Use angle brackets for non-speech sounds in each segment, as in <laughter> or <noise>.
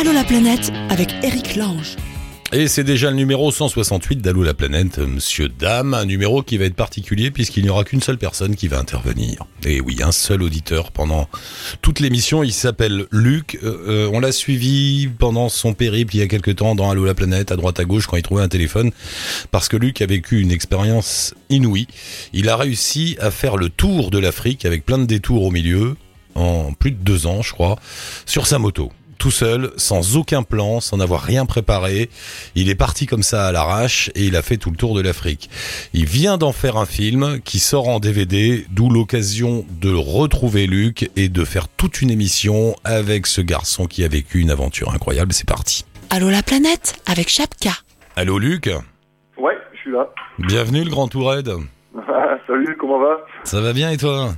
Allô la planète avec Eric Lange. Et c'est déjà le numéro 168 d'Allô la planète, monsieur Dame, un numéro qui va être particulier puisqu'il n'y aura qu'une seule personne qui va intervenir. Et oui, un seul auditeur pendant toute l'émission, il s'appelle Luc. Euh, euh, on l'a suivi pendant son périple il y a quelques temps dans Allô la planète, à droite à gauche quand il trouvait un téléphone, parce que Luc a vécu une expérience inouïe. Il a réussi à faire le tour de l'Afrique avec plein de détours au milieu, en plus de deux ans je crois, sur sa moto tout seul, sans aucun plan, sans avoir rien préparé. Il est parti comme ça à l'arrache et il a fait tout le tour de l'Afrique. Il vient d'en faire un film qui sort en DVD, d'où l'occasion de retrouver Luc et de faire toute une émission avec ce garçon qui a vécu une aventure incroyable. C'est parti. Allô la planète avec Chapka. Allô Luc Ouais, je suis là. Bienvenue le Grand Tourette. Salut, comment va? Ça va bien et toi?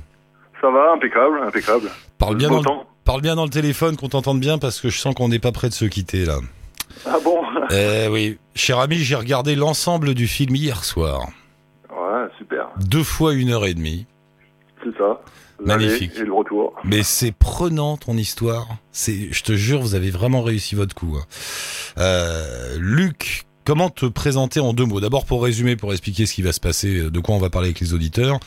Ça va, impeccable, impeccable. Parle bien, dans le, temps. Parle bien dans le téléphone, qu'on t'entende bien parce que je sens qu'on n'est pas près de se quitter là. Ah bon? <laughs> Eh oui, cher ami, j'ai regardé l'ensemble du film hier soir. Ouais, super. Deux fois une heure et demie. C'est ça. Magnifique. Et le retour. Mais c'est prenant ton histoire. C'est, je te jure, vous avez vraiment réussi votre coup. hein. Euh, Luc, comment te présenter en deux mots? D'abord pour résumer, pour expliquer ce qui va se passer, de quoi on va parler avec les auditeurs.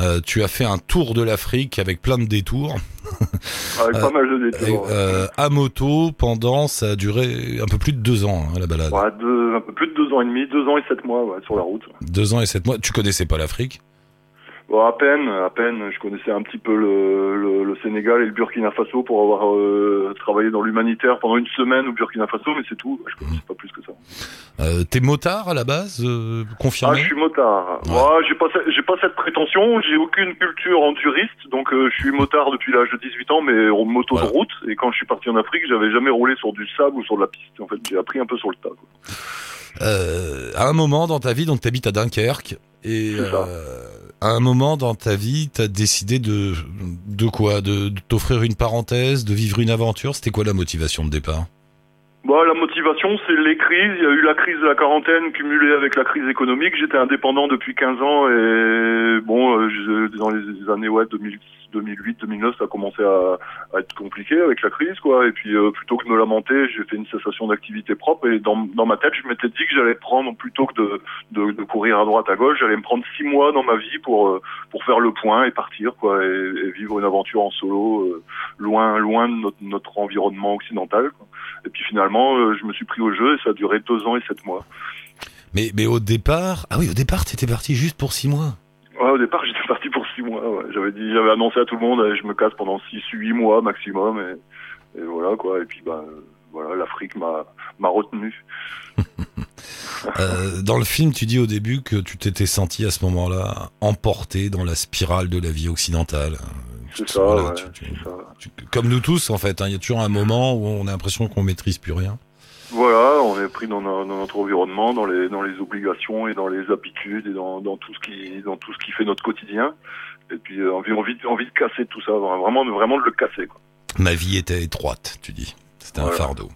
Euh, tu as fait un tour de l'Afrique avec plein de détours <laughs> Avec Euh, pas mal de et, détours. euh, à moto pendant, ça a duré un peu plus de deux ans hein, la balade. Ouais, deux, un peu plus de deux ans et demi, deux ans et sept mois ouais, sur la route. Deux ans et sept mois. Tu connaissais pas l'Afrique? Bon, à peine, à peine. Je connaissais un petit peu le, le, le Sénégal et le Burkina Faso pour avoir euh, travaillé dans l'humanitaire pendant une semaine au Burkina Faso, mais c'est tout. Je connaissais pas plus que ça. euh, T'es motard à la base, euh, Ah, confirmé je suis motard. Ouais. Ouais, j'ai pas, j'ai pas cette prétention. J'ai aucune culture enduriste, donc euh, je suis motard depuis l'âge de 18 ans, mais en moto Voilà. de route. Et quand je suis parti en Afrique, j'avais jamais roulé sur du sable ou sur de la piste. En fait, j'ai appris un peu sur le tas. quoi. Euh, à un moment dans ta vie, donc t'habites à Dunkerque, et euh, à un moment dans ta vie, t'as décidé de de quoi? De, de t'offrir une parenthèse, de vivre une aventure? C'était quoi la motivation de départ? Bah, la motivation, c'est les crises. Il y a eu la crise de la quarantaine cumulée avec la crise économique. J'étais indépendant depuis 15 ans et bon, euh, dans les années ouais, 2000, 2008, 2009, ça a commencé à, à être compliqué avec la crise, quoi. Et puis, euh, plutôt que de me lamenter, j'ai fait une cessation d'activité propre et dans, dans ma tête, je m'étais dit que j'allais prendre plutôt que de, de, de courir à droite à gauche, j'allais me prendre six mois dans ma vie pour euh, pour faire le point et partir, quoi, et, et vivre une aventure en solo, euh, loin loin de notre, notre environnement occidental. Quoi. Et puis finalement, euh, je me suis pris au jeu et ça a duré deux ans et sept mois. Mais mais au départ, ah oui, au départ, t'étais parti juste pour six mois. Ouais, au départ, <laughs> j'étais parti pour six mois. ouais. J'avais dit, j'avais annoncé à tout le monde, je me casse pendant six, huit mois maximum, et, et voilà quoi. Et puis bah voilà, l'Afrique m'a m'a retenu. <laughs> Euh, dans le film, tu dis au début que tu t'étais senti à ce moment-là emporté dans la spirale de la vie occidentale. C'est ça, Voilà, ouais, tu- tu- c'est ça. tu- comme nous tous, en fait, hein, il y a toujours un moment où on a l'impression qu'on maîtrise plus rien. Voilà, on est pris dans, no- dans notre environnement, dans les dans les obligations et dans les habitudes et dans, dans tout ce qui dans tout ce qui fait notre quotidien. Et puis euh, envie envie de- envie de casser tout ça, vraiment vraiment de le casser quoi. Ma vie était étroite, tu dis. C'était un fardeau.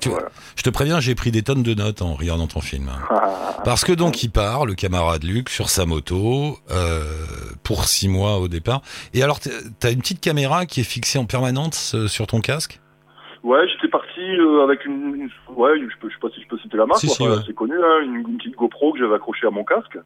Tu vois, Voilà. je te préviens, j'ai pris des tonnes de notes en regardant ton film. hein. Parce que donc il part, le camarade Luc, sur sa moto, euh, pour six mois au départ. Et alors, t'as- t'as une petite caméra qui est fixée en permanence euh, sur ton casque? Ouais, j'étais parti euh, avec une, une- ouais, je, peux, je sais pas si je peux citer la marque, Si, quoi, si, enfin, ouais. c'est connu, hein, une, une petite GoPro que j'avais accrochée à mon casque,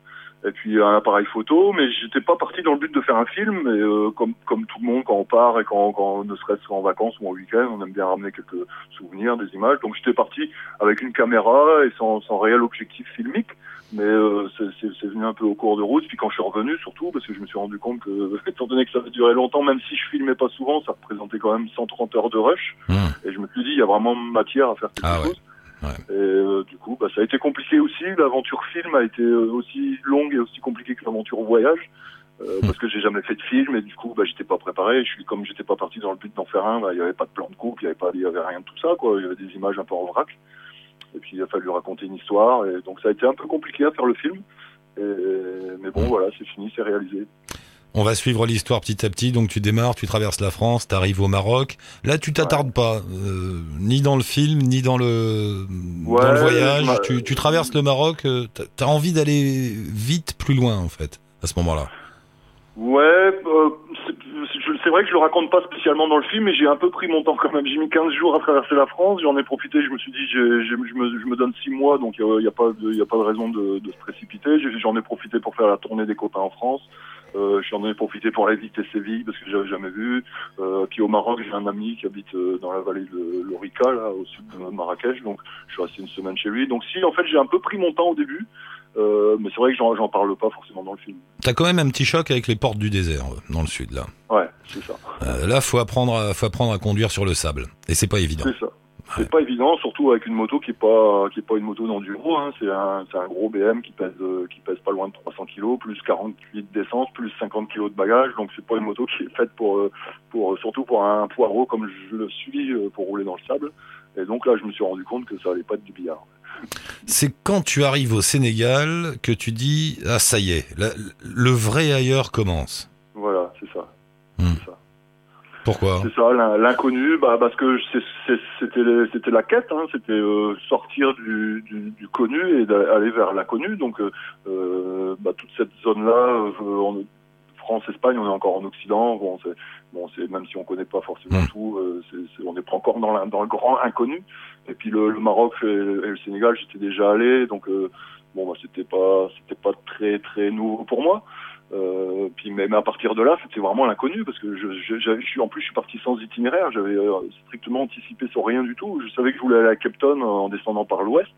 et puis un appareil photo, mais j'étais pas parti dans le but de faire un film, et euh, comme comme tout le monde quand on part et quand, quand ne serait-ce qu'en vacances ou en week-end, on aime bien ramener quelques souvenirs, des images, donc j'étais parti avec une caméra et sans, sans réel objectif filmique, mais euh, c'est- venu un peu au cours de route, puis quand je suis revenu surtout, parce que je me suis rendu compte que, <laughs> étant donné que ça avait duré longtemps, même si je filmais pas souvent, ça représentait quand même 130 heures de rush, Hum. et je me suis dit, il y a vraiment matière à faire quelque Ah chose. ouais. Et euh, du coup, bah, ça a été compliqué aussi. L'aventure film a été euh, aussi longue et aussi compliquée que l'aventure voyage. Euh, Hmm. Parce que j'ai jamais fait de film et du coup, bah, j'étais pas préparé. Je suis comme j'étais pas parti dans le but d'en faire un, bah, il y avait pas de plan de coupe, il y avait pas, il y avait rien de tout ça, quoi. Il y avait des images un peu en vrac. Et puis il a fallu raconter une histoire. Et donc ça a été un peu compliqué à faire le film. Et, mais bon, voilà, c'est fini, c'est réalisé. On va suivre l'histoire petit à petit. Donc tu démarres, tu traverses la France, tu arrives au Maroc. Là, tu t'attardes pas, euh, ni dans le film, ni dans le, Ouais, dans le voyage. m'a- Tu, tu traverses le Maroc, euh, t'as- t'as envie d'aller vite plus loin, en fait, à ce moment-là. Ouais, c'est- vrai que je le raconte pas spécialement dans le film, mais j'ai un peu pris mon temps quand même. J'ai mis 15 jours à traverser la France, j'en ai profité, je me suis dit, je, me, donne 6 mois, donc il n'y a, pas de- a pas de raison de, se précipiter. J'en ai profité pour faire la tournée des copains en France. Euh, j'en ai profité pour aller visiter Séville parce que j'avais jamais vu. Euh, puis au Maroc, j'ai un ami qui habite euh, dans la vallée de l'Orica, au sud de Marrakech, donc je suis resté une semaine chez lui. Donc si, en fait, j'ai un peu pris mon temps au début, euh, mais c'est vrai que j'en parle pas forcément dans le film. T'as quand même un petit choc avec les portes du désert euh, dans le sud là. Ouais, c'est ça. Euh, là, faut apprendre, à, faut apprendre à conduire sur le sable, et c'est pas évident. C'est ça. C'est pas évident, surtout avec une moto qui est pas qui est pas une moto d'enduro. Hein. C'est un c'est un gros BM qui pèse euh, qui pèse pas loin de 300 kilos, plus 48 d'essence, plus 50 kilos de bagages. Donc c'est pas une moto qui est faite pour euh, pour surtout pour un poireau comme je le suis euh, pour rouler dans le sable. Et donc là, je me suis rendu compte que ça allait pas être du billard. C'est quand tu arrives au Sénégal que tu dis ah ça y est, la- le vrai ailleurs commence. Voilà, c'est ça. Hmm. C'est ça. Pourquoi C'est ça, l'in- l'inconnu, bah parce que c'était la quête, hein, c'était euh, sortir du, du, du connu et d'aller vers l'inconnu. Donc euh, euh, bah, toute cette zone-là, euh, France, Espagne, on est encore en Occident. Bon, c'est bon, c'est même si on connaît pas forcément Mm. tout, euh, c'est c'est- on n'est pas encore dans, la- dans le grand inconnu. Et puis le, le Maroc et, le et le Sénégal, j'étais déjà allé, donc bon, bah, c'était pas c'était pas très très nouveau pour moi. Euh, puis même à partir de là, c'était vraiment l'inconnu parce que je, je, je, je suis en plus je suis parti sans itinéraire, j'avais euh, strictement anticipé sur rien du tout. Je savais que je voulais aller à Cape Town en descendant par l'ouest,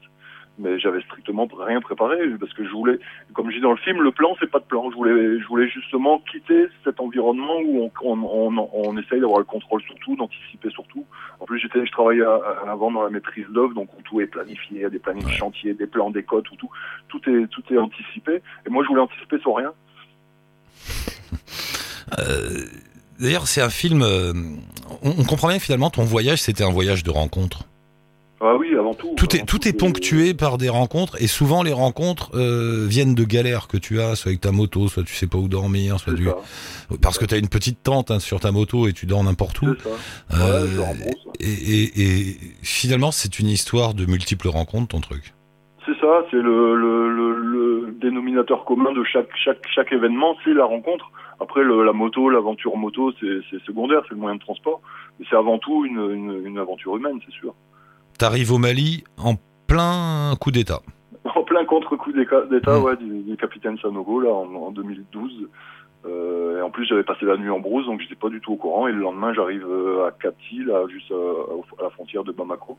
mais j'avais strictement rien préparé parce que je voulais, comme je dis dans le film, le plan c'est pas de plan. Je voulais, je voulais justement quitter cet environnement où on, on, on, on essaye d'avoir le contrôle sur tout, d'anticiper sur tout. En plus, j'étais, je travaillais à- à- avant dans la maîtrise d'œuvre, donc où tout est planifié, des plannings de chantier, des plans, des cotes, où tout, tout est, tout est anticipé. Et moi, je voulais anticiper sur rien. Euh, D'ailleurs, c'est un film. euh, on, on comprend bien que finalement ton voyage, c'était un voyage de rencontre. Ah oui, avant tout. Tout est tout ponctué par des rencontres, et souvent les rencontres euh, viennent de galères que tu as, soit avec ta moto, soit tu sais pas où dormir, soit du ça, parce que tu as une petite tente hein, sur ta moto et tu dors n'importe où. ça. Ouais, et finalement, c'est une histoire de multiples rencontres, ton truc. C'est ça, c'est le, le, le, le dénominateur commun de chaque, chaque, chaque événement, c'est la rencontre. Après, la moto, l'aventure moto, c'est secondaire, c'est le moyen de transport. Mais c'est avant tout une, une, une aventure humaine, c'est sûr. T'arrives au Mali en plein coup d'État. En plein contre-coup d'État Mm. ouais, du, du capitaine Sanogo, là, en, en 2012. Euh, et en plus, j'avais passé la nuit en brousse, donc j'étais pas du tout au courant. Et le lendemain, j'arrive euh, à Kati, là, juste à, à la frontière de Bamako.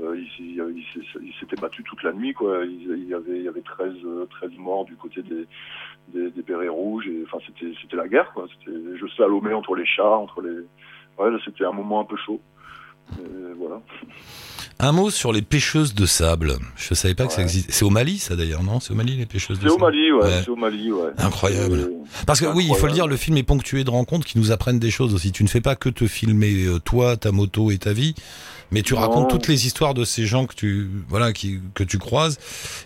Euh, il s'est- il s'est- il s'était battu toute la nuit, quoi. Il, il y avait, il y avait 13, euh, 13 morts du côté des, des, des bérets rouges. Enfin, c'était, c'était la guerre, quoi. C'était, je slalomais entre les chars, entre les. Ouais, c'était un moment un peu chaud. Et voilà. Un mot sur les pêcheuses de sable. Je savais pas que ça existait. C'est au Mali, ça d'ailleurs, non? C'est au Mali les pêcheuses de C'est au sable. Mali, ouais. Ouais. C'est au Mali, ouais. Incroyable. Parce que oui, il faut le dire, le film est ponctué de rencontres qui nous apprennent des choses aussi. Tu ne fais pas que te filmer euh, toi, ta moto et ta vie, mais tu Non. racontes toutes les histoires de ces gens que tu voilà qui que tu croises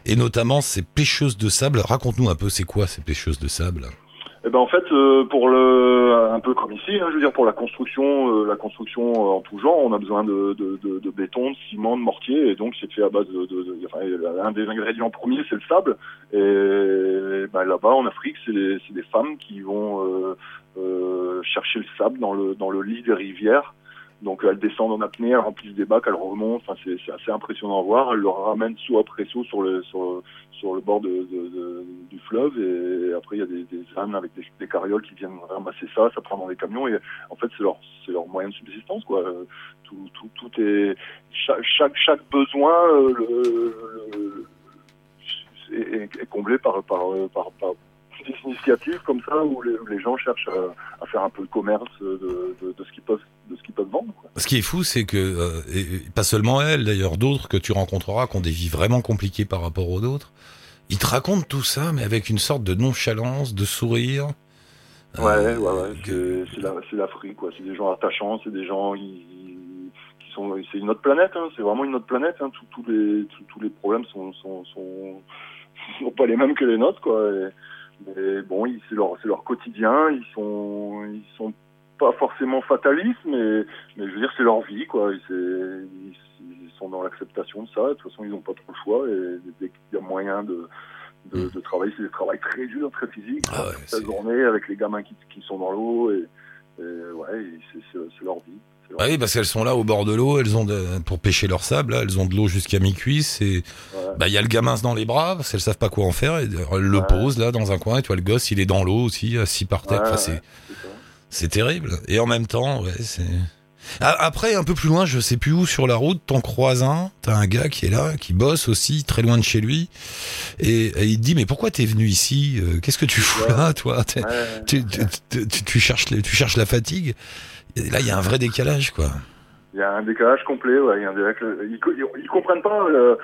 et notamment ces pêcheuses de sable. Raconte-nous un peu, c'est quoi ces pêcheuses de sable? Eh ben en fait, euh, pour le un peu comme ici, hein, je veux dire pour la construction, euh, la construction euh, en tout genre, on a besoin de, de, de, de béton, de ciment, de mortier, et donc c'est fait à base de, de, enfin, un des ingrédients premiers c'est le sable. Et ben, là-bas en Afrique, c'est des, c'est des femmes qui vont euh, euh, chercher le sable dans le dans le lit des rivières. Donc elles descendent en apnée, elles remplissent des bacs, elles remontent. Enfin c'est assez impressionnant à voir. Elles le ramènent saut après saut sur le sur sur le bord de, de- de- du fleuve et après il y a des, des ânes avec des, des carrioles qui viennent ramasser ça, ça prend dans les camions et en fait c'est leur c'est leur moyen de subsistance quoi. Tout tout tout est chaque chaque, chaque besoin euh, le, le- est- est comblé par par par, par des initiatives comme ça où les, où les gens cherchent à, à faire un peu de commerce de, de, de ce qu'ils peuvent de ce qu'ils peuvent vendre. Quoi. Ce qui est fou, c'est que euh, et- pas seulement elles, d'ailleurs d'autres que tu rencontreras qui ont des vies vraiment compliquées par rapport aux autres. Ils te racontent tout ça, mais avec une sorte de nonchalance, de sourire. Ouais, Euh, ouais, ouais. que- C'est, c'est, la, c'est l'Afrique, quoi. C'est des gens attachants, c'est des gens qui, qui sont. C'est une autre planète, hein. C'est vraiment une autre planète. Hein. Tous, tous les, tous, tous les problèmes sont, sont, sont, <laughs> sont pas les mêmes que les nôtres, quoi. Et, mais bon, ils- c'est leur, leur quotidien. Ils sont, ils sont pas forcément fatalistes, mais, mais je veux dire, c'est leur vie, quoi. C'est, ils, ils sont dans l'acceptation de ça. De toute façon, ils n'ont pas trop le choix. Et dès qu'il y a moyen de, de, de travailler, c'est des travail très dur, très physique. Ah ouais, la journée avec les gamins qui, qui sont dans l'eau et Et ouais, c'est leur vie. Ah oui, parce qu'elles sont là au bord de l'eau, elles ont de- pour pêcher leur sable, là, elles ont de l'eau jusqu'à mi-cuisse et Ouais. bah il y a le gamin dans les bras parce qu'elles savent pas quoi en faire et elles le Ouais. posent là dans un coin et toi le gosse il est dans l'eau aussi assis par terre. Enfin, c'est c'est terrible. Et en même temps ouais c'est après un peu plus loin je sais plus où sur la route t'en croises un t'as un gars qui est là qui bosse aussi très loin de chez lui et, et il te dit mais pourquoi t'es venu ici Euh, qu'est-ce que tu fous là toi? Tu, tu, tu- tu- tu cherches tu cherches la fatigue là il y a un vrai décalage quoi Il y a un décalage complet, décalage- Ils, ils- comprennent pas. euh,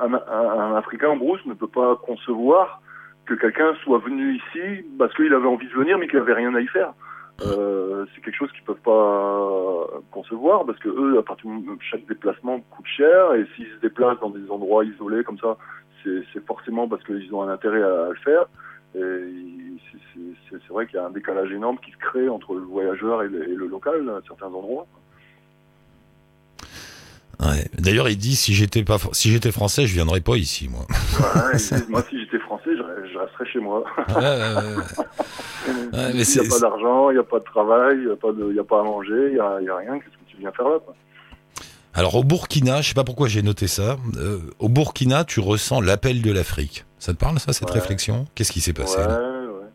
un, Africain en brousse ne peut pas concevoir que quelqu'un soit venu ici parce qu'il avait envie de venir mais qu'il avait rien à y faire. Euh, c'est quelque chose qu'ils peuvent pas concevoir parce que eux, à partir de chaque déplacement coûte cher et s'ils se déplacent dans des endroits isolés comme ça, c'est forcément parce qu'ils ont un intérêt à le faire. C'est- vrai qu'il y a un décalage énorme qui se crée entre le voyageur et le, et le local à certains endroits. Ouais. D'ailleurs, il dit si j'étais pas si j'étais français, je viendrais pas ici, moi. Ouais, <laughs> moi, si j'étais français, je, re- je resterais chez moi. <laughs> Il n'y a pas d'argent, il n'y a pas de travail, il n'y a, pas a à manger, il n'y a, rien. Qu'est-ce que tu viens faire là quoi? Alors au Burkina, je sais pas pourquoi j'ai noté ça. euh, au Burkina, tu ressens l'appel de l'Afrique. Ça te parle ça cette Ouais. réflexion? Qu'est-ce qui s'est passé Ouais, là? Ouais.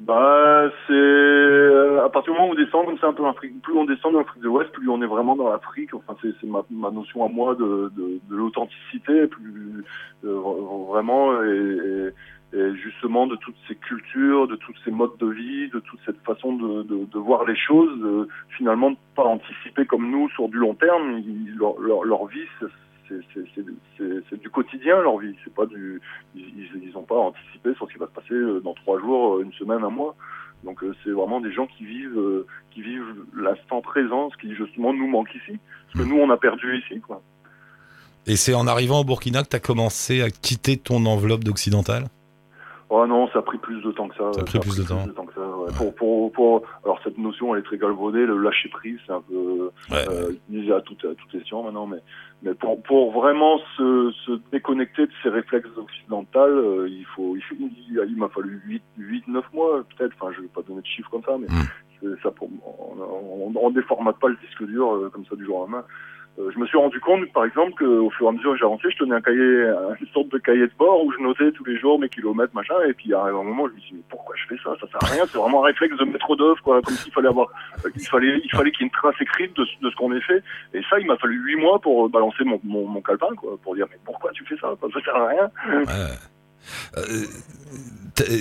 Bah, c'est euh, à partir du moment où on descend comme ça un peu en Afrique, plus on descend dans l'Afrique de l'Ouest, plus on est vraiment dans l'Afrique. Enfin, c'est c'est ma, ma notion à moi de, de, de l'authenticité, plus euh, vraiment et, et, et justement de toutes ces cultures, de tous ces modes de vie, de toute cette façon de, de, de voir les choses, de, finalement de pas anticiper comme nous sur du long terme. Ils- leur, leur, leur vie, c'est- du quotidien leur vie. C'est pas du ils, ils, ils ont pas anticipé sur ce qui va se passer euh, dans trois jours, euh, une semaine, un mois. Donc euh, c'est vraiment des gens qui vivent qui vivent l'instant présent, ce qui justement nous manque ici, parce que nous on a perdu ici quoi. Et c'est en arrivant au Burkina que tu as commencé à quitter ton enveloppe d'occidental Oh non, ça a pris plus de temps que ça. Ça a pris plus de temps. que ça, ouais. Pour, pour, pour, alors cette notion, elle est très galvaudée. Le lâcher prise, c'est un peu Ouais. euh, utilisé à toutes à toutes les sciences maintenant, mais mais pour pour vraiment se, se déconnecter de ces réflexes occidentaux, euh, il faut il, il, m'a fallu 8 8 9 mois peut-être. Enfin, je vais pas donner de chiffres comme ça, mais Mm. Ça pour on, on déformate pas le disque dur euh, comme ça du jour au lendemain. Euh, je me suis rendu compte, par exemple, qu'au fur et à mesure que j'avançais, je tenais un cahier, une sorte de cahier de bord où je notais tous les jours mes kilomètres, machin, et puis arrive un moment, je me suis dit, mais pourquoi je fais ça? Ça sert à rien, c'est vraiment un réflexe de maître d'œuvre, quoi, comme s'il fallait avoir, fallait, il fallait qu'il y ait une trace écrite de, ce- qu'on ait fait, et ça, il m'a fallu huit mois pour euh, balancer mon, mon, calepin, quoi, pour dire, mais pourquoi tu fais ça? Ça sert à rien. Euh,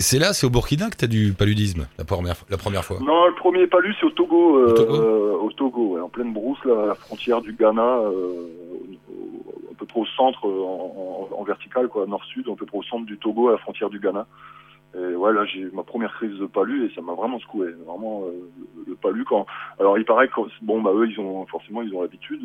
c'est là, c'est au Burkina que tu as du paludisme la première, la première fois. Non, le premier palu, c'est au Togo, euh, Au Togo euh, au Togo, ouais, en pleine brousse, là, à la frontière du Ghana, à peu près au centre, en, en- en vertical, quoi, nord-sud, à peu près au centre du Togo, à la frontière du Ghana. Et ouais, là, j'ai eu ma première crise de palu et ça m'a vraiment secoué. Vraiment, le, palu, quand. Alors, il paraît que, bon, bah, eux, ils ont, forcément, ils ont l'habitude.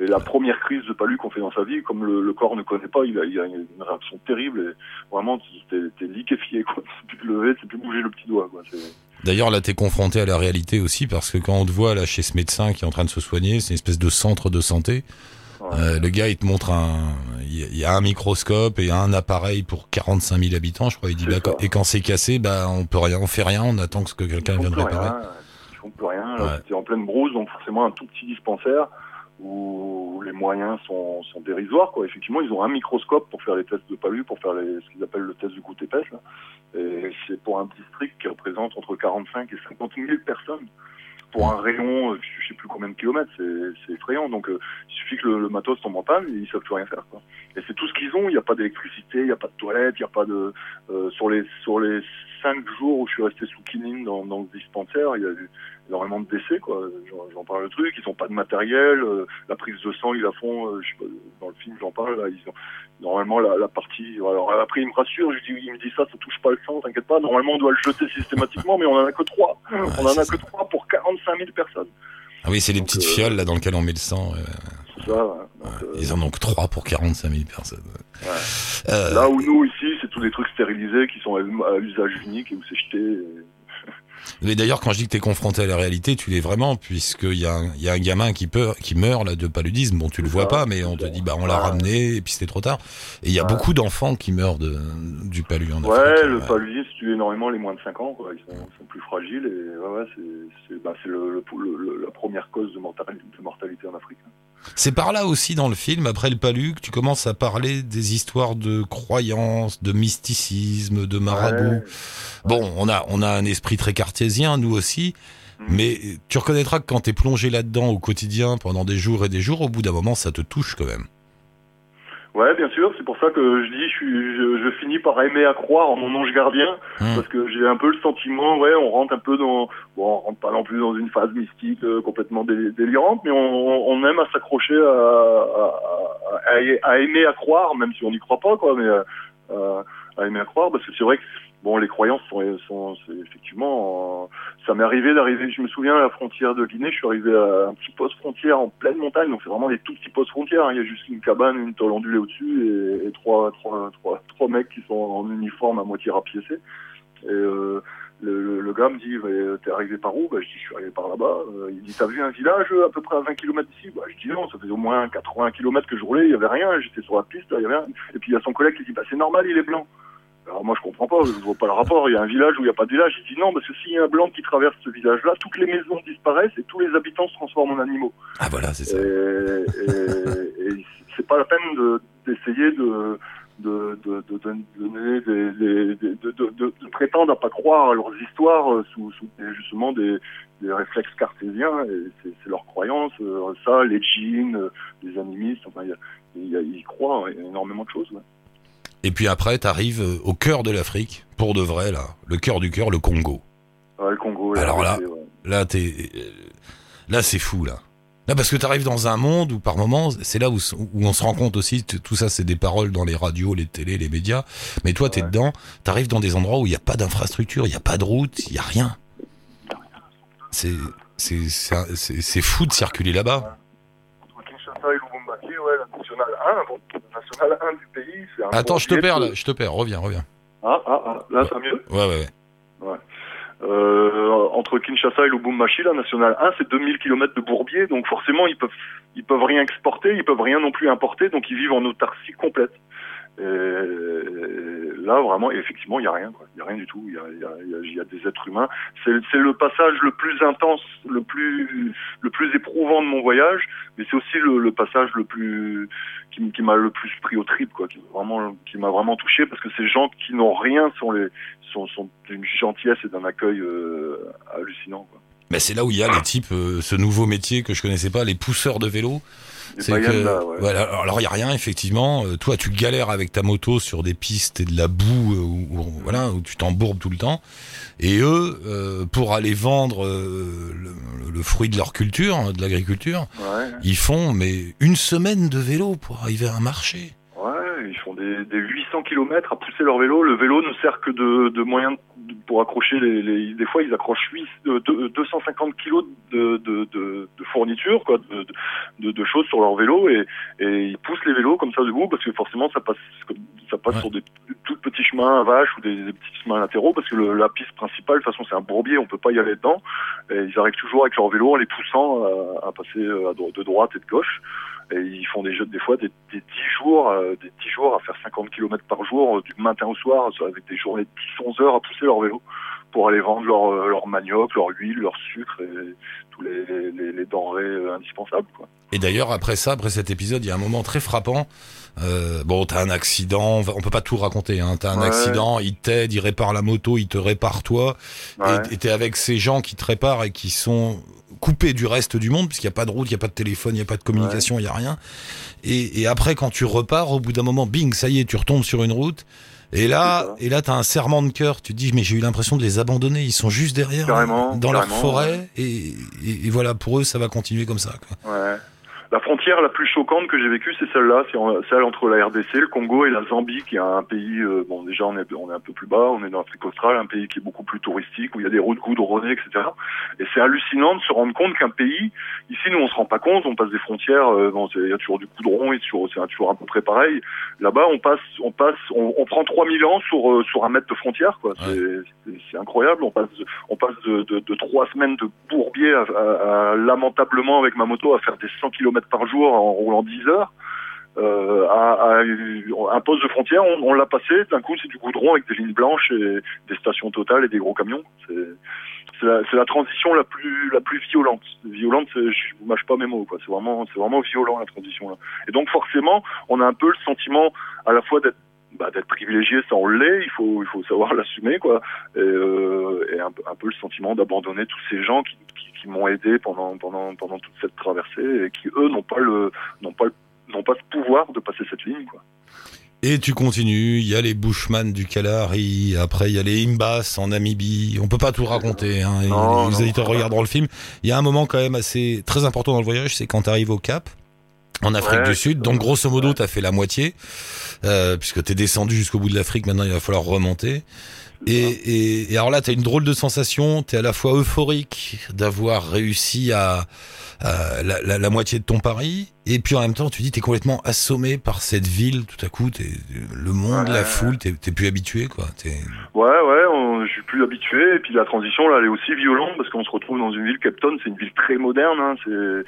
Mais la première crise de palu qu'on fait dans sa vie, comme le, le corps ne connaît pas, il a, il a une réaction terrible et vraiment, t'es, t'es liquéfié, quoi. <laughs> Peux plus te lever, tu peux plus bouger le petit doigt, quoi. C'est- D'ailleurs, là, tu es confronté à la réalité aussi parce que quand on te voit là chez ce médecin qui est en train de se soigner, c'est une espèce de centre de santé. ouais. Euh, le gars, il te montre un, il y a- un microscope et un appareil pour 45 000 habitants, je crois. Il dit, C'est bah, et quand c'est cassé, bah, on peut rien, on fait rien, on attend que quelqu'un vienne réparer. Ils font plus rien. Là, Ouais. C'était en pleine brousse, donc forcément un tout petit dispensaire où les moyens sont, dérisoires. Quoi. Effectivement, ils ont un microscope pour faire les tests de palu, pour faire ce qu'ils appellent le test de goutte épaisse. Là. Et c'est pour un district qui représente entre 45 et 50 000 personnes. Pour un rayon, euh, je sais plus combien de kilomètres, c'est effrayant. Donc euh, il suffit que le, le matos tombe en panne et ils savent plus rien faire. Quoi. Et c'est tout ce qu'ils ont. Il n'y a pas d'électricité, il n'y a pas de toilette, il n'y a pas de euh, sur les sur les cinq jours où je suis resté sous quinine dans, dans le dispensaire, il y a eu énormément de décès quoi. J'en- parle le truc. Ils ont pas de matériel. euh, la prise de sang ils la font. euh, je sais pas, dans le film j'en parle là. Ils ont normalement la, la partie. Alors après il me rassure. Je dis il me dit ça, ça touche pas le sang. T'inquiète pas. Normalement on doit le jeter systématiquement, mais on en a que trois. on en a ça. que trois pour 45 000 personnes. Ah oui, c'est les petites euh, fioles là dans lesquelles on met le sang. ça. ouais. Donc, Ils en ont que 3 pour 45 000 personnes. Ouais. Là où nous ici, tous des trucs stérilisés qui sont à, à usage unique et où c'est jeté. et- <laughs> Mais d'ailleurs, quand je dis que tu es confronté à la réalité, tu l'es vraiment, puisqu'il y, a un- il y a un gamin qui, peut, qui meurt là, de paludisme. Bon, tu le vois ça, pas, mais on te dit, bah, on l'a Ouais. ramené, et puis c'était trop tard. Et il y a Ouais. beaucoup d'enfants qui meurent de, du palu en Ouais, Afrique. le Ouais. paludisme tue énormément les moins de 5 ans, quoi. Ils sont, plus fragiles et ouais, ouais, c'est, bah, le, le- le- la première cause de mortalité, de mortalité en Afrique. C'est par là aussi dans le film, après le palu, que tu commences à parler des histoires de croyances, de mysticisme, de marabout. Ouais. Bon, on a, on a un esprit très cartésien, nous aussi, Mhm. mais tu reconnaîtras que quand t'es plongé là-dedans au quotidien pendant des jours et des jours, au bout d'un moment, ça te touche quand même. Ouais, bien sûr, c'est pour ça que je dis, je, suis, je, je finis par aimer à croire en mon ange gardien, Hum. parce que j'ai un peu le sentiment, ouais, on rentre un peu dans, bon, on rentre pas non plus dans une phase mystique euh, complètement dé- délirante, mais on, on aime à s'accrocher à, à, à- à aimer à croire, même si on n'y croit pas, quoi, mais euh, à aimer à croire, parce que c'est vrai que bon, les croyances sont, sont effectivement, euh, ça m'est arrivé d'arriver, je me souviens à la frontière de Guinée, je suis arrivé à un petit poste frontière en pleine montagne, donc c'est vraiment des tout petits postes frontières, hein. il y a juste une cabane, une tôle ondulée au-dessus et, trois, trois, trois, trois mecs qui sont en uniforme à moitié rapiécés. Et euh, le, gars me dit, bah, t'es arrivé par où? Bah, Je dis, je suis arrivé par là-bas. Euh, il dit, t'as vu un village euh, à peu près à 20 km d'ici? Bah, Je dis, non, ça faisait au moins 80 km que je roulais, il y avait rien, j'étais sur la piste, il y avait rien. Et puis il y a son collègue qui dit, bah c'est normal, il est blanc. Alors moi je comprends pas, je vois pas le rapport, il y a un village où il n'y a pas de village. Il dit non, parce que s'il y a un blanc qui traverse ce village-là, toutes les maisons disparaissent et tous les habitants se transforment en animaux. Ah voilà, c'est ça. Et, et, <laughs> et c'est pas la peine de- d'essayer de, de, de, de, de donner des, des- des- de, de, de- de prétendre à pas croire à leurs histoires euh, sous, justement des, des réflexes cartésiens. C'est leur croyance. euh, Ça, les djinns, euh, les animistes, enfin, il y a- il y a- ils croient énormément de choses. ouais. Et puis après, t'arrives euh, au cœur de l'Afrique, pour de vrai, là. Le cœur du cœur, le Congo. Ouais, le Congo. Alors là, ouais. Là, t'es, euh, là, c'est fou, là. Là, parce que t'arrives dans un monde où, par moments, c'est là où, où on se rend compte aussi, tout ça, c'est des paroles dans les radios, les télés, les médias. Mais toi, t'es Ouais. dedans, t'arrives dans des endroits où il n'y a pas d'infrastructure, il n'y a pas de route, il n'y a rien. C'est, c'est, c'est, un- c'est, c'est fou de circuler là-bas. Entre Kinshasa et Lubumbashi, ouais, la nationale 1, donc la nationale 1 du pays, un Attends, je te perds, là, je te perds, reviens, reviens. Ah, ah, ah, là, ça va mieux? Ouais, ouais, ouais. Euh, entre Kinshasa et Lubumbashi, la nationale 1, c'est 2000 km de bourbier, donc forcément ils peuvent ils peuvent rien exporter, ils peuvent rien non plus importer, donc ils vivent en autarcie complète. Et là vraiment, effectivement, il y a rien. Il y a rien du tout. Il y a, des êtres humains. C'est le passage le plus intense, le plus le plus éprouvant de mon voyage, mais c'est aussi le, passage le plus qui, m'a le plus pris au trip, quoi. Qui m'a vraiment touché parce que ces gens qui n'ont rien sont les sont, d'une gentillesse et d'un accueil euh, hallucinant. Quoi. Mais c'est là où il y a les types, euh, ce nouveau métier que je connaissais pas, les pousseurs de vélo. C'est que, là, ouais. voilà, alors il y a rien effectivement. Euh, toi, tu galères avec ta moto sur des pistes et de la boue, euh, où, où- voilà, où tu t'embourbes tout le temps. Et eux, euh, pour aller vendre le, le fruit de leur culture, hein, de l'agriculture, Ouais, ils font mais une semaine de vélo pour arriver à un marché. ouais, ils font des, des 800 km à pousser leur vélo. Le vélo ne sert que de, de moyen de- pour accrocher les, les- Des fois, ils accrochent 8, euh, deux- 250 kilos de, de, de, de fourniture, quoi, de, de, de choses sur leur vélo, et, et ils poussent les vélos comme ça debout parce que forcément, ça passe, ça passe Ouais. sur des tout petits chemins à vache ou des, des petits chemins latéraux parce que le- la piste principale, de toute façon, c'est un bourbier, on peut pas y aller dedans. Et ils arrivent toujours avec leur vélo en les poussant à, à passer euh, à de droite et de gauche. Et ils font des jeux, des fois des, des 10 jours, euh, des 10 jours à faire 50 km par jour, euh, du matin au soir, avec des journées de 10-11 heures à pousser leur vélo pour aller vendre leur, euh, leur manioc, leur huile, leur sucre et tous les, les, les denrées euh, indispensables. Quoi. Et d'ailleurs, après ça, après cet épisode, il y a un moment très frappant. Euh, bon, t'as un accident, on peut pas tout raconter. Hein. T'as un Ouais. accident, il t'aide, il répare la moto, il te répare toi. Ouais. Et- t'es avec ces gens qui te réparent et qui sont coupés du reste du monde, puisqu'il n'y a pas de route, il n'y a pas de téléphone, il n'y a pas de communication, il n'y a rien. Et, et après, quand tu repars, au bout d'un moment, bing, ça y est, tu retombes sur une route. Et là, et là, t'as un serrement de cœur. Tu te dis, mais j'ai eu l'impression de les abandonner. Ils sont juste derrière, Carrément, dans leur forêt. Et, et, et voilà, pour eux, ça va continuer comme ça. Quoi. Ouais. La frontière la plus choquante que j'ai vécue, c'est celle-là, c'est celle entre la RDC, le Congo et la Zambie, qui est un pays, euh, bon déjà on est, on est un peu plus bas, on est dans l'Afrique australe, un pays qui est beaucoup plus touristique, où il y a des routes goudronnées, etc. Et c'est hallucinant de se rendre compte qu'un pays, ici nous on se rend pas compte, on passe des frontières, euh, bon, il y a toujours du goudron, et c'est toujours à peu près pareil. Là-bas on passe, on passe, on, on prend 3000 ans sur, euh, sur un mètre de frontière, quoi. C'est incroyable, on passe, on passe de, de, de trois semaines de bourbier à, à, à, lamentablement avec ma moto à faire des 100 km par jour en roulant 10 heures. Euh, à, un poste de frontière, on, l'a passé. D'un coup, c'est du goudron avec des lignes blanches et des stations totales et des gros camions. C'est la, transition la plus violente. Violente, je vous mâche pas mes mots. C'est vraiment c'est vraiment violent la transition. Et donc forcément, on a un peu le sentiment à la fois d'être bah, d'être privilégié, ça on l'est, il faut, il faut savoir <laughs> l'assumer, quoi. Et, euh, et un, un, peu le sentiment d'abandonner tous ces gens qui, qui, qui m'ont aidé pendant, pendant, pendant toute cette traversée et qui, eux, n'ont pas le, n'ont pas, n'ont pas ce pouvoir de passer cette ligne, quoi. Et tu continues, il y a les Bushman du Kalahari, après il y a les Imbas en Namibie, on peut pas tout raconter, hein, non, les non, éditeurs regarderont le film. Il y a un moment quand même assez très important dans le voyage, c'est quand tu arrives au Cap, en Afrique Ouais, du Sud. Donc grosso modo, ouais. t'as fait la moitié, euh, puisque t'es descendu jusqu'au bout de l'Afrique. Maintenant, il va falloir remonter. Et, et, et alors là, t'as une drôle de sensation. T'es à la fois euphorique d'avoir réussi à, à la, la, la, moitié de ton pari, et puis en même temps, tu dis t'es complètement assommé par cette ville. Tout à coup, t'es le monde, Ouais. la foule, t'es t'es plus habitué, quoi. T'es Ouais, ouais, on- je suis plus habitué. Et puis la transition, là, elle est aussi violente parce qu'on se retrouve dans une ville, Cape Town, c'est une ville très moderne. Hein, c'est,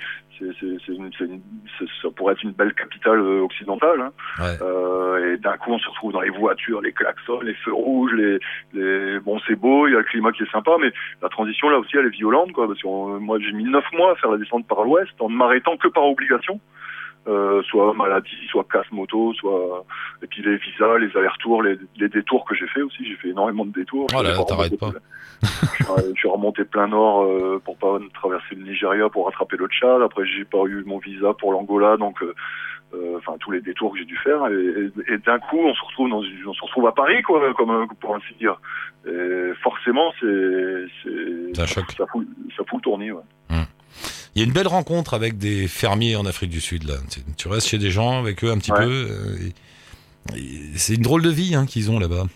ça pourrait être une belle capitale euh, occidentale. Hein. ouais. Euh, et d'un coup, on se retrouve dans les voitures, les klaxons, les feux rouges, les, les... bon, c'est beau, il y a le climat qui est sympa, mais la transition là aussi, elle est violente, quoi. Parce que euh, moi, j'ai mis neuf mois à faire la descente par l'Ouest en ne m'arrêtant que par obligation. Euh, soit maladie, soit casse moto, soit et puis les visas, les allers-retours, les, les détours que j'ai fait aussi, j'ai fait énormément de détours. Oh là, t'arrêtes remonté- je suis- remonté plein nord euh, pour pas traverser le Nigeria pour rattraper le Tchad. Après, j'ai pas eu mon visa pour l'Angola, donc euh, euh, enfin tous les détours que j'ai dû faire. Et, et- et d'un coup, on se retrouve dans une, on se retrouve à Paris, quoi, comme pour ainsi dire. Et forcément, c'est choc. ça fout ça fout le tournis. Ouais. Il y a une belle rencontre avec des fermiers en Afrique du Sud. Là, tu, tu restes chez des gens avec eux un petit Ouais. peu. euh, c'est une drôle de vie hein, qu'ils ont là-bas.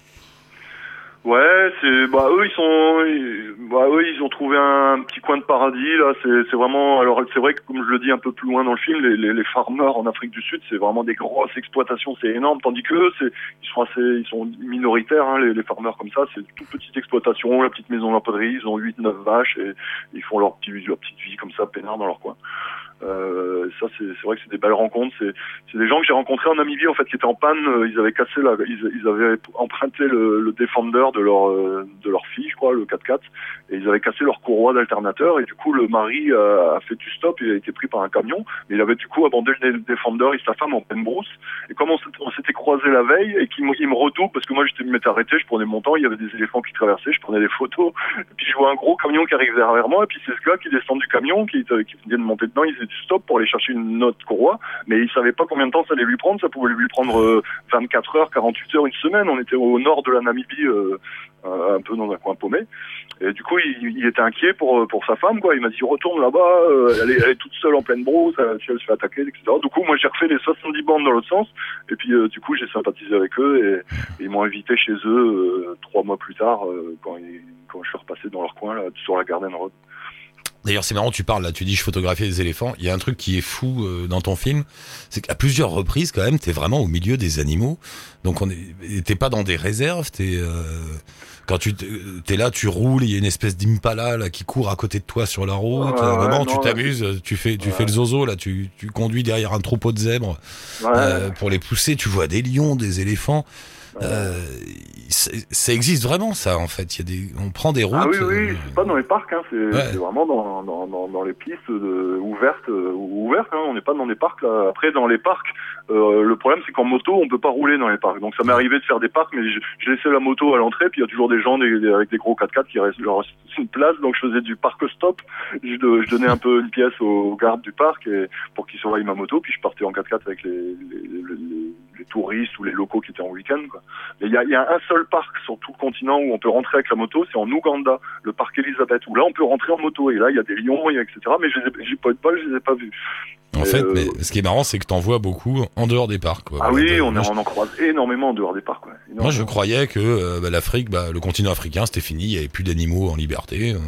Ouais, c'est bah eux ils sont bah eux ils ont trouvé un petit coin de paradis là, c'est c'est vraiment alors c'est vrai que comme je le dis un peu plus loin dans le film les les, les en Afrique du Sud, c'est vraiment des grosses exploitations, c'est énorme. Tandis que eux c'est ils sont assez ils sont minoritaires hein, les, les farmers comme ça, c'est toute petite exploitation, la petite maison de la poterie, ils ont 8 9 vaches et ils font leur petit leur petite vie comme ça peinard dans leur coin. Euh, ça c'est c'est vrai que c'est des belles rencontres, c'est c'est des gens que j'ai rencontrés en Namibie en fait qui étaient en panne, euh, ils avaient cassé la ils, avaient emprunté le, le Defender de leur euh, de leur fille, je crois, le 4x4 et ils avaient cassé leur courroie d'alternateur. Et du coup le mari a, a fait du stop, il a été pris par un camion, mais il avait du coup abandonné le Defender et sa femme en pleine brousse. Et comme on s'était- croisés la veille et qu'il me, redouble parce que moi j'étais m'étais arrêté, je prenais mon temps, il y avait des éléphants qui traversaient, je prenais des photos. Et puis je vois un gros camion qui arrive derrière moi. Et puis c'est ce gars qui descend du camion qui, qui vient de monter dedans, du stop pour aller chercher une autre courroie mais il savait pas combien de temps ça allait lui prendre, ça pouvait lui prendre euh, 24 heures, 48 heures, une semaine. On était au nord de la Namibie, euh, euh, un peu dans un coin paumé. Et du coup, il, était inquiet pour pour sa femme, quoi. Il m'a dit retourne là-bas, euh, elle, est, toute seule en pleine brousse, si elle se fait attaquer, etc. Du coup, moi j'ai refait les 70 bandes dans l'autre sens. Et puis euh, du coup, j'ai sympathisé avec eux et, ils m'ont invité chez eux euh, trois mois plus tard euh, quand, quand je suis repassé dans leur coin là, sur la Garden Road. D'ailleurs, c'est marrant, tu parles là, tu dis je photographiais des éléphants. Il y a un truc qui est fou euh, dans ton film, c'est qu'à plusieurs reprises, quand même, t'es vraiment au milieu des animaux. Donc, on est, t'es pas dans des réserves. T'es euh, quand tu t'es là, tu roules, il y a une espèce d'impala là qui court à côté de toi sur la route. Ouais, À un ouais, moment, non, tu t'amuses, tu fais, tu Ouais. fais le zozo là, tu, tu conduis derrière un troupeau de zèbres Ouais. euh, pour les pousser. Tu vois des lions, des éléphants. Euh, ça, existe vraiment ça en fait. Il y a des, on prend des routes. Ah oui, oui, euh, c'est pas dans les parcs, hein, c'est Ouais. vraiment dans, dans, dans, dans les pistes de, ouvertes, euh, ouvertes. Hein, on n'est pas dans des parcs. Là. Après, dans les parcs, euh, le problème c'est qu'en moto, on peut pas rouler dans les parcs. Donc ça m'est arrivé de faire des parcs, mais je- j'ai laissé la moto à l'entrée, puis il y a toujours des gens des- des- avec des gros 4x4 qui restent leur une place. Donc je faisais du parc stop. Je, je donnais un peu une pièce aux gardes du parc et, pour qu'ils surveillent ma moto, puis je partais en 4x4 avec les, les, les, les- les touristes ou les locaux qui étaient en week-end. Quoi. Mais il y a, il y a un seul parc sur tout le continent où on peut rentrer avec la moto, c'est en Ouganda, le parc Elisabeth, où là on peut rentrer en moto et là il y a des lions, etc. Mais j'ai pas eu de bol, je les ai pas vus. En fait, euh, mais ce qui est marrant, c'est que t'en vois beaucoup en dehors des parcs. Quoi. Ah Voilà, oui, de- on, moi, en- croise énormément en dehors des parcs. Ouais. Moi, je croyais que euh, bah, l'Afrique, bah, le continent africain, c'était fini, il y avait plus d'animaux en liberté. euh,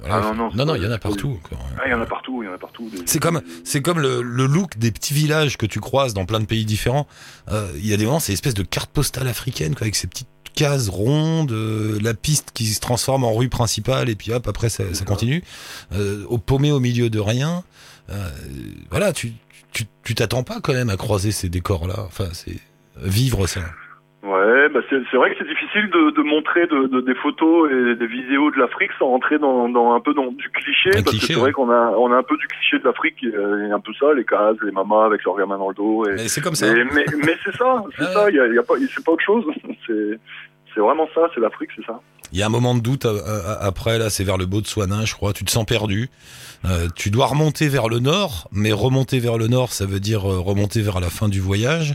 voilà. Ah non, non, non, pas- il y en a partout. Ah, il y en a partout, il y en a partout. des- C'est comme, c'est comme le, le look des petits villages que tu croises dans plein de pays différents. Euh, Il y a des moments, c'est espèce de carte postale africaine, quoi, avec ces petites cases rondes, euh, la piste qui se transforme en rue principale, et puis hop, après ça, ça continue. Euh, au paumé au milieu de rien. Euh, voilà, tu tu tu t'attends pas quand même à croiser ces décors-là. Enfin, c'est vivre ça. Ouais, bah c'est vrai que c'est difficile de, de montrer de, de- des photos et des vidéos de l'Afrique sans rentrer dans, dans un peu dans du cliché, Un parce cliché, que c'est ouais. vrai qu'on a on a un peu du cliché de l'Afrique, euh, il y a un peu ça, les cases, les mamas avec leurs gamins dans le dos. Et, Mais c'est comme ça. mais mais, mais c'est ça, c'est Ouais. ça, il y a, il y a pas, c'est pas autre chose. <laughs> C'est c'est vraiment ça, c'est l'Afrique, c'est ça. Il y a un moment de doute euh, euh, après, là, c'est vers le Botswana, je crois. Tu te sens perdu. Euh, tu dois remonter vers le nord, mais remonter vers le nord, ça veut dire euh, remonter vers la fin du voyage.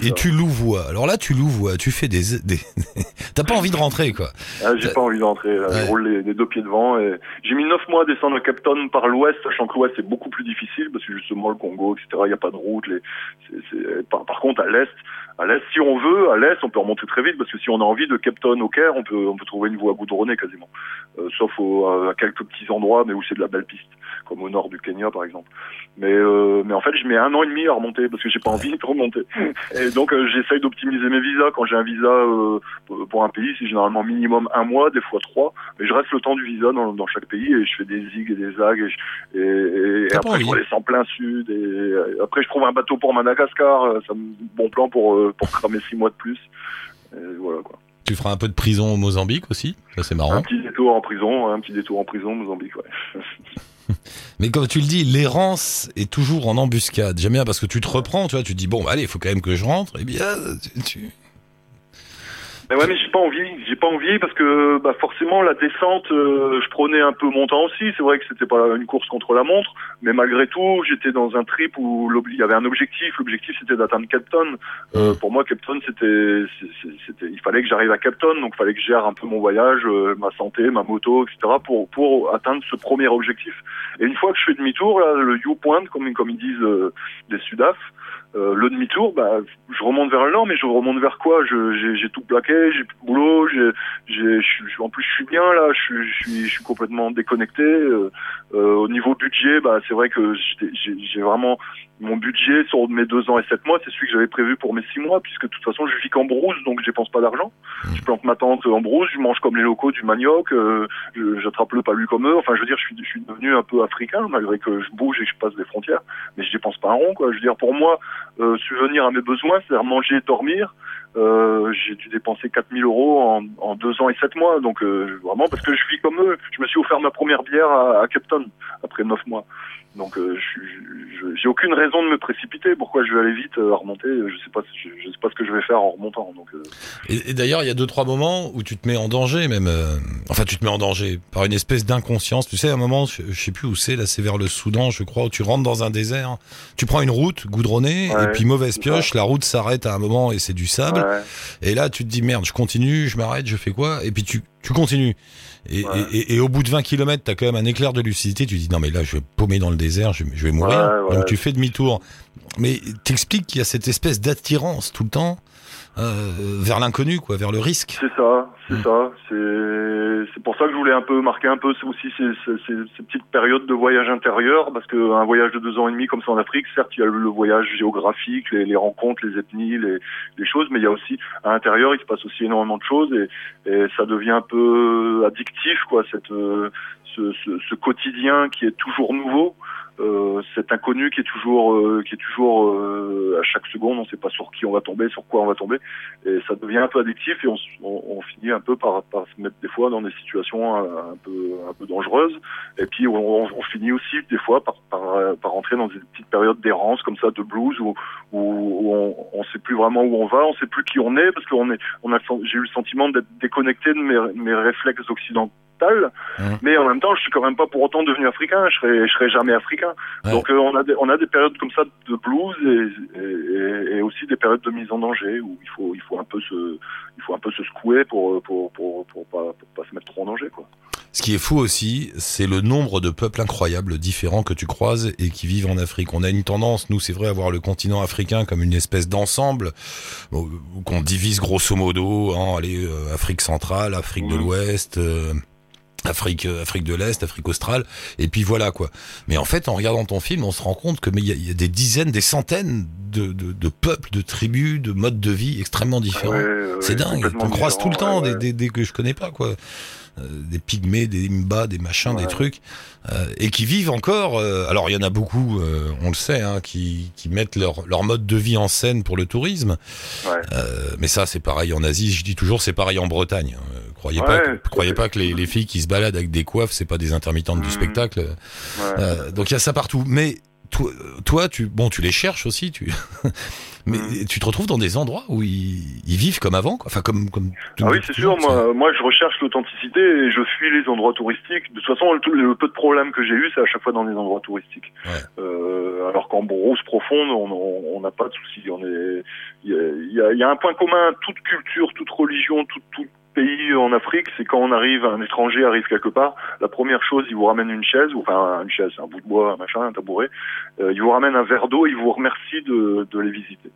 Et ça. tu louvois. Alors là, tu louvois. Tu fais des, des... <laughs> t'as pas envie de rentrer, quoi. Ah, j'ai pas envie d'entrer. là. Ouais. Je roule les, les deux pieds devant. Et... J'ai mis neuf mois à descendre à Cap Town par l'ouest, sachant que l'ouest c'est beaucoup plus difficile parce que justement le Congo, etc. Il n'y a pas de route. Les... par contre, à l'est, à l'est, si on veut, à l'est, on peut remonter très vite parce que si on a envie de Cap Town au Caire, on peut, on peut trouver une voie goudronnée quasiment. Euh, sauf au- à quelques petits endroits, mais où c'est de la belle piste, comme au nord du Kenya par exemple. Mais, euh, mais en fait, je mets un an et demi à remonter parce que j'ai pas envie de remonter. Et donc, euh, j'essaye d'optimiser mes visas. Quand j'ai un visa pour- un pays, c'est généralement minimum un mois, des fois trois. Mais je reste le temps du visa dans, dans chaque pays et je fais des zigs et des zags. Et, je- et, et- après, je envie redescends plein sud. Et après, je trouve un bateau pour Madagascar. Ça me bon plan pour pour cramer six mois de plus. Et voilà quoi. Tu feras un peu de prison au Mozambique aussi? Ça, c'est Un marrant. petit détour en prison, un petit détour en prison, Mozambique. Ouais. <laughs> Mais comme tu le dis, l'errance est toujours en embuscade. J'aime bien parce que tu te reprends, tu vois. Tu te dis, bon, bah, allez, il faut quand même que je rentre. Eh bien, tu- Mais ouais, mais j'ai pas envie. J'ai pas envie parce que bah forcément la descente, euh, je prenais un peu mon temps aussi. C'est vrai que c'était pas une course contre la montre, mais malgré tout, j'étais dans un trip où il y avait un objectif. L'objectif c'était d'atteindre Capton. Euh, Mm. pour moi, Capton c'était, c'est- c'est- c'était, il fallait que j'arrive à Capton, donc il fallait que je gère un peu mon voyage, euh, ma santé, ma moto, etc. pour pour atteindre ce premier objectif. Et une fois que je fais demi-tour, là, le U point, comme comme ils disent euh, les Sudaf. Euh, le demi-tour, bah, je remonte vers le nord, mais je remonte vers quoi? J'ai tout plaqué, j'ai plus de boulot, j'ai, en plus je suis bien là, je suis, je suis, complètement déconnecté. Euh, euh, au niveau budget, bah, c'est vrai que j'ai vraiment mon budget sur mes deux ans et sept mois, c'est celui que j'avais prévu pour mes six mois, puisque de toute façon je vis qu'en brousse, donc je dépense pas d'argent. Je plante ma tente en brousse, je mange comme les locaux du manioc, euh, j'attrape le palu comme eux. Enfin, je veux dire, je suis, je suis devenu un peu africain malgré que je bouge et que je passe des frontières, mais je dépense pas un rond, quoi. Je veux dire, pour moi, euh, subvenir à mes besoins, c'est-à-dire manger, dormir. Euh, j'ai dû dépenser 4000 euros en, en deux ans et sept mois, donc euh, vraiment parce que je vis comme eux. Je me suis offert ma première bière à, à Capton après neuf mois, donc euh, j'ai aucune raison de me précipiter. Pourquoi je vais aller vite euh, à remonter Je sais pas, je, je sais pas ce que je vais faire en remontant. Donc euh, Et, et d'ailleurs, il y a deux trois moments où tu te mets en danger, même. euh, enfin, tu te mets en danger par une espèce d'inconscience. Tu sais, à un moment, je, je sais plus où c'est. Là, c'est vers le Soudan, je crois, où tu rentres dans un désert. Tu prends une route goudronnée Ouais, et puis mauvaise pioche. La route s'arrête à un moment et c'est du sable. ouais. Et là, tu te dis merde, je continue, je m'arrête, je fais quoi? Et puis tu tu continues. Et, Ouais. et, et- et au bout de 20 km, t'as quand même un éclair de lucidité. Tu dis non mais là, je vais paumer dans le désert, je, je vais mourir. Ouais, ouais. Donc tu fais demi-tour. Mais t'expliques qu'il y a cette espèce d'attirance tout le temps euh, vers l'inconnu, quoi, vers le risque. C'est ça, c'est ça. C'est pour ça que je voulais un peu marquer un peu aussi ces, ces, ces- ces petites périodes de voyage intérieur, parce qu'un voyage de deux ans et demi comme ça en Afrique, certes, il y a le voyage géographique, les, les rencontres, les ethnies, les, les choses, mais il y a aussi à l'intérieur, il se passe aussi énormément de choses et, et ça devient un peu addictif, quoi, cette euh, ce, ce, ce quotidien qui est toujours nouveau. Euh, cet inconnu qui est toujours euh, qui est toujours euh, à chaque seconde on ne sait pas sur qui on va tomber sur quoi on va tomber. Et ça devient un peu addictif et on, finit un peu par, se mettre des fois dans des situations un, peu un peu dangereuses. Et puis on, finit aussi des fois par, par, rentrer dans des petites périodes d'errance comme ça de blues où, où, on, on sait plus vraiment où on va on sait plus qui on est parce qu'on est on a j'ai eu le sentiment d'être déconnecté de mes, mes réflexes occidentaux Mmh. Mais en même temps, je suis quand même pas pour autant devenu africain. Je serai, je serai jamais africain. Ouais. Donc euh, on a des, on a des périodes comme ça de blues et, et, et aussi des périodes de mise en danger où il faut il faut un peu se il faut un peu se secouer pour pour pour pour pas pour pas se mettre trop en danger quoi. Ce qui est fou aussi, c'est le nombre de peuples incroyables, différents que tu croises et qui vivent en Afrique. On a une tendance, nous, c'est vrai, à voir le continent africain comme une espèce d'ensemble qu'on divise grosso modo en allez, euh, Afrique centrale, Afrique de Mhm. l'Ouest. euh, Afrique, euh, Afrique de l'Est, Afrique australe, et puis voilà quoi. Mais en fait, en regardant ton film, on se rend compte que mais il y, y a des dizaines, des centaines de, de, de peuples, de tribus, de modes de vie extrêmement différents. Ouais, ouais, C'est dingue. On croise tout le temps ouais, des, des, des que je connais pas quoi. Euh, des pygmées, des imbas, des machins, des trucs, euh, et qui vivent encore. euh, alors il y en a beaucoup, euh, on le sait, hein, qui, qui mettent leur, leur mode de vie en scène pour le tourisme. Ouais. Euh, mais ça, c'est pareil en Asie. Je dis toujours, c'est pareil en Bretagne. Croyez pas, que, croyez pas que les, les filles qui se baladent avec des coiffes, c'est pas des intermittentes du Mhm. spectacle. Ouais. Euh, donc il y a ça partout. Mais toi, toi, tu, bon, tu les cherches aussi, tu, <laughs> mais Mhm. tu te retrouves dans des endroits où ils, ils vivent comme avant, quoi. Enfin, comme, comme. Ah oui, c'est sûr. Moi, moi, je recherche l'authenticité et je fuis les endroits touristiques. De toute façon, le, le peu de problèmes que j'ai eu, c'est à chaque fois dans les endroits touristiques. Ouais. Euh, alors qu'en brousse profonde, on on- on n'a pas de soucis. On est, il y y y a un point commun. Toute culture, toute religion, tout, tout pays en Afrique, c'est quand on arrive, un étranger arrive quelque part, la première chose, il vous ramène une chaise, ou enfin une chaise, un bout de bois, un machin, un tabouret. Euh, il vous ramène un verre d'eau, il vous remercie de, de les visiter.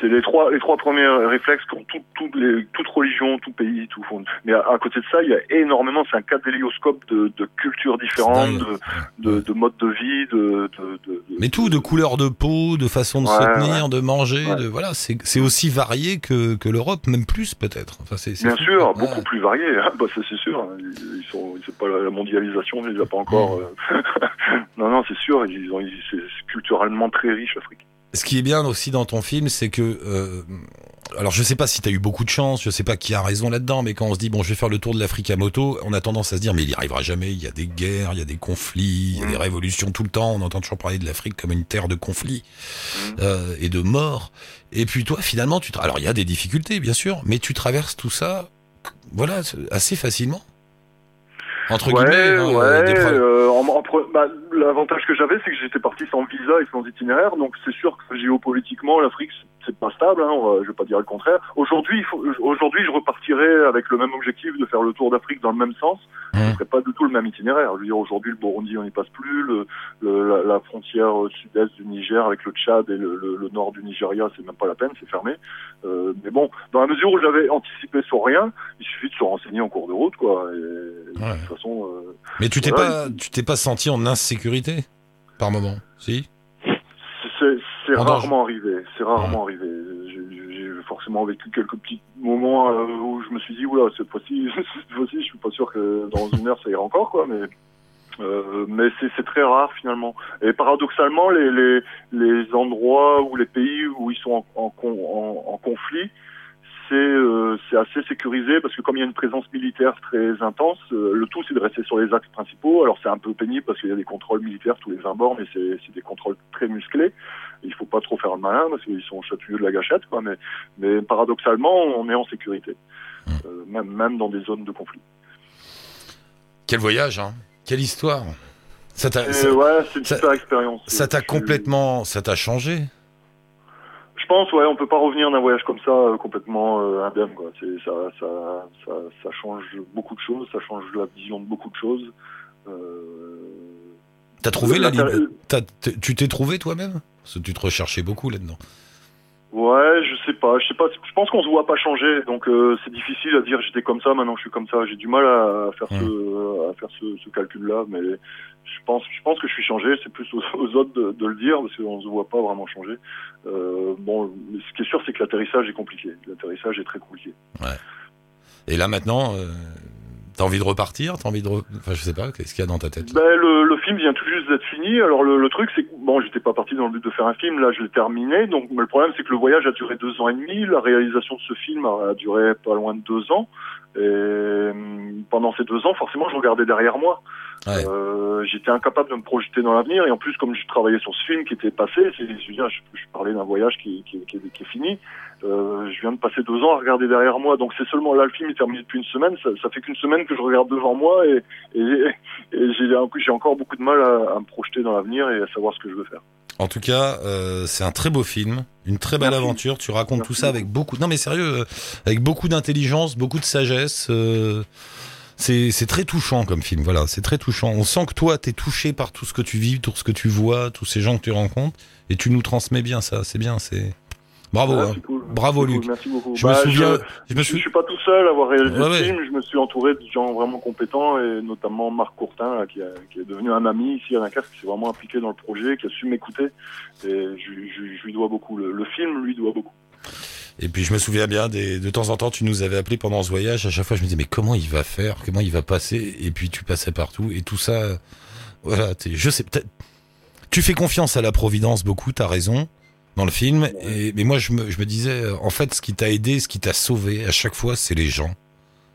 C'est les trois, les trois premiers réflexes qu'ont tout, toutes les, toute religion, tout pays, tout fond. Mais à, à côté de ça, il y a énormément, c'est un cadélioscope de, de cultures différentes, de, de, de modes de vie, de, de, Mais tout, de couleur de peau, de façon de se Ouais, tenir, de manger, Ouais. de voilà, c'est aussi varié que, que l'Europe, même plus peut-être. Enfin, c'est Bien fou. sûr, beaucoup plus varié. hein. Bah, c'est sûr. Ils ils sont, c'est pas la mondialisation, mais ils a pas encore. euh, <laughs> non, non, c'est sûr. Ils ont, c'est culturellement très riche l'Afrique. Ce qui est bien aussi dans ton film, c'est que euh, alors je sais pas si tu as eu beaucoup de chance, je sais pas qui a raison là-dedans, mais quand on se dit bon, je vais faire le tour de l'Afrique à moto, on a tendance à se dire mais il y arrivera jamais. Il y a des guerres, il y a des conflits, il y a Mm. des révolutions tout le temps. On entend toujours parler de l'Afrique comme une terre de conflits Mm. euh, et de morts. Et puis toi, finalement, tu alors il y a des difficultés bien sûr, mais tu traverses tout ça, voilà, assez facilement. Entre Ouais, guillemets, hein, ouais. problèmes. euh, bah, L'avantage que j'avais, c'est que j'étais parti sans visa et sans itinéraire, donc c'est sûr que géopolitiquement, l'Afrique, c'est- pas stable. Hein, je vais pas dire le contraire. Aujourd'hui, aujourd'hui, je repartirais avec le même objectif de faire le tour d'Afrique dans le même sens. Mmh. Ce serait pas du tout le même itinéraire. Je veux dire, aujourd'hui, le Burundi, on n'y passe plus. Le, le- la, la frontière euh, sud-est du Niger avec le Tchad et le, le- le nord du Nigeria, c'est même pas la peine, c'est fermé. Euh, mais bon, dans la mesure où j'avais anticipé sur rien, il suffit de se renseigner en cours de route, quoi. Et, Ouais. De toute façon. euh, Mais tu t'es Voilà, pas, tu t'es pas senti en insécurité par moment, si? C'est c'est En rarement arrivé. C'est rarement arrivé. Forcément vécu quelques petits moments euh, où je me suis dit oula cette fois-ci, <laughs> cette fois-ci, je suis pas sûr que dans une heure ça ira encore quoi. Mais euh, mais c'est très rare finalement. Et paradoxalement, les les les endroits ou les pays où ils sont en en, en, conflit euh, c'est assez sécurisé parce que comme il y a une présence militaire très intense, euh, le tout c'est de rester sur les axes principaux. Alors c'est un peu pénible parce qu'il y a des contrôles militaires tous les 20 bords, mais c'est des contrôles très musclés. Il faut pas trop faire le malin parce qu'ils sont chatouilleux de la gâchette, quoi. Mais, mais paradoxalement, on est en sécurité, euh, même même dans des zones de conflit. Quel voyage, hein Quelle histoire Ça t'a, Et ça, ouais, c'est une super expérience. ça t'a complètement, ça t'a changé. Je pense, ouais, on peut pas revenir d'un voyage comme ça euh, complètement euh, indemne, quoi. Ça, ça, ça, ça change beaucoup de choses, ça change la vision de beaucoup de choses. Euh, T'as trouvé la liberté Tu t'es trouvé toi-même? Parce que tu te recherchais beaucoup là-dedans. Ouais, je sais pas, je sais pas. Je pense qu'on se voit pas changer, donc euh, c'est difficile à dire. J'étais comme ça, maintenant je suis comme ça. J'ai du mal à faire ce, à faire ce, ce calcul-là, mais je pense, je pense que je suis changé. C'est plus aux, aux autres de, de le dire parce qu'on se voit pas vraiment changer. Euh, bon, mais ce qui est sûr, c'est que l'atterrissage est compliqué. L'atterrissage est très compliqué. Et là maintenant, euh, t'as envie de repartir T'as envie de, re- enfin je sais pas, qu'est-ce qu'il y a dans ta tête? Ben, le, le film vient tout juste d'être fini. Alors le, le truc, c'est que bon, j'étais pas parti dans le but de faire un film. Là, je l'ai terminé. Donc, mais le problème, c'est que le voyage a duré deux ans et demi. La réalisation de ce film a, a duré pas loin de deux ans. Et hum, pendant ces deux ans, forcément, je regardais derrière moi. Ouais. Euh, J'étais incapable de me projeter dans l'avenir. Et en plus, comme je travaillais sur ce film qui était passé, je, je, je parlais d'un voyage qui, qui, qui, qui est fini. Euh, je viens de passer deux ans à regarder derrière moi. Donc c'est seulement là, le film est terminé depuis une semaine. Ça, ça fait qu'une semaine que je regarde devant moi. Et, et, et j'ai j'ai encore beaucoup de mal à, à me projeter dans l'avenir et à savoir ce que je veux faire. En tout cas, euh, c'est un très beau film, une très belle Merci. aventure. Tu racontes Merci tout ça avec beaucoup. Non, mais sérieux, euh, avec beaucoup d'intelligence, beaucoup de sagesse. euh, c'est c'est très touchant comme film. Voilà, c'est très touchant. On sent que toi, t'es touché par tout ce que tu vis, tout ce que tu vois, tous ces gens que tu rencontres, et tu nous transmets bien ça. C'est bien. C'est bravo. Ah, hein. cool. Bravo, cool, Luc. Merci beaucoup. Je me Bah, souviens. Je me Je, je suis. pas tout seul à avoir réalisé Ouais, ouais. film. Je me suis entouré de gens vraiment compétents et notamment Marc Courtin, là, qui, a- qui est devenu un ami ici à Dunkerque, qui s'est vraiment impliqué dans le projet, qui a su m'écouter. Et je, lui dois beaucoup. Le, le film lui doit beaucoup. Et puis je me souviens bien des, de temps en temps, tu nous avais appelé pendant ce voyage. À chaque fois, je me disais mais comment il va faire, comment il va passer? Et puis tu passais partout et tout ça. Voilà, je sais. Tu fais confiance à la providence beaucoup. T'as raison dans le film. Et mais moi, je me, je me disais, euh, en fait, ce qui t'a aidé, ce qui t'a sauvé à chaque fois, c'est les gens.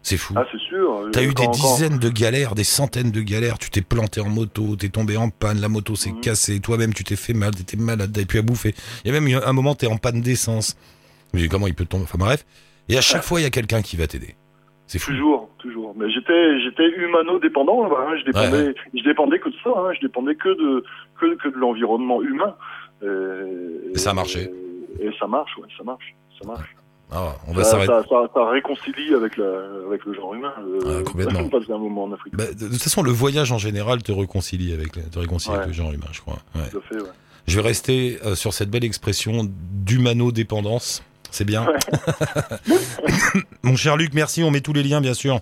C'est fou. Ah, c'est sûr. T'as eu des dizaines de galères, des centaines de galères. Tu t'es planté en moto, t'es tombé en panne, la moto s'est Mhm. cassée, toi-même tu t'es fait mal, t'étais malade, t'avais plus à bouffer. Il y a même eu un moment, t'es en panne d'essence. Mais comment il peut tomber? Enfin bref. Et à chaque <laughs> fois, il y a quelqu'un qui va t'aider. C'est fou. Toujours, toujours. Mais j'étais, j'étais humano-dépendant. hein. Je dépendais, je dépendais que de ça. Hein. Je dépendais que de, que, que de l'environnement humain. Et, Et ça a marché. Et, ça marche, ouais, ça marche, ça marche. Ah, on va Ça, s'arrêter. ça, ça, ça réconcilie avec, la, avec le genre humain. Euh, Ah, complètement. <laughs> un moment en Afrique. Bah, de toute façon, le voyage en général te réconcilie avec, te réconcilie avec le genre humain, je crois. Ouais. Tout à fait, ouais. Je vais rester euh, sur cette belle expression d'humano-dépendance. C'est bien. <laughs> Mon cher Luc, merci. On met tous les liens, bien sûr.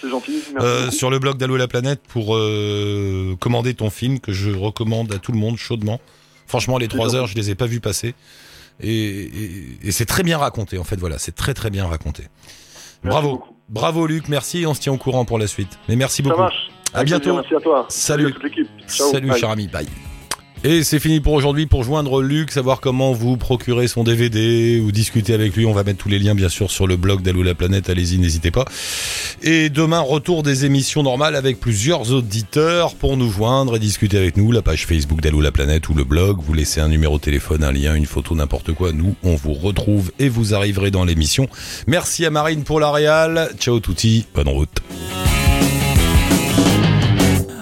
C'est gentil. Merci. Euh, sur le blog d'Allo la planète pour euh, commander ton film que je recommande à tout le monde chaudement. Franchement, les trois heures, je les ai pas vus passer. Et, et- et c'est très bien raconté, en fait, voilà, c'est très très bien raconté. Merci Bravo, beaucoup. bravo Luc, merci, on se tient au courant pour la suite. Mais merci Ça beaucoup. marche. À bientôt. plaisir, Merci à toi. Salut. à toute l'équipe. Ciao. Salut cher ami, bye. Et c'est fini pour aujourd'hui. Pour joindre Luc, savoir comment vous procurer son DVD ou discuter avec lui, on va mettre tous les liens bien sûr sur le blog d'Allo la planète. Allez-y, n'hésitez pas. Et demain, retour des émissions normales avec plusieurs auditeurs pour nous joindre et discuter avec nous. La page Facebook d'Allo la planète ou le blog. Vous laissez un numéro de téléphone, un lien, une photo, n'importe quoi. Nous, on vous retrouve et vous arriverez dans l'émission. Merci à Marine pour la réal. Ciao touti. Bonne route.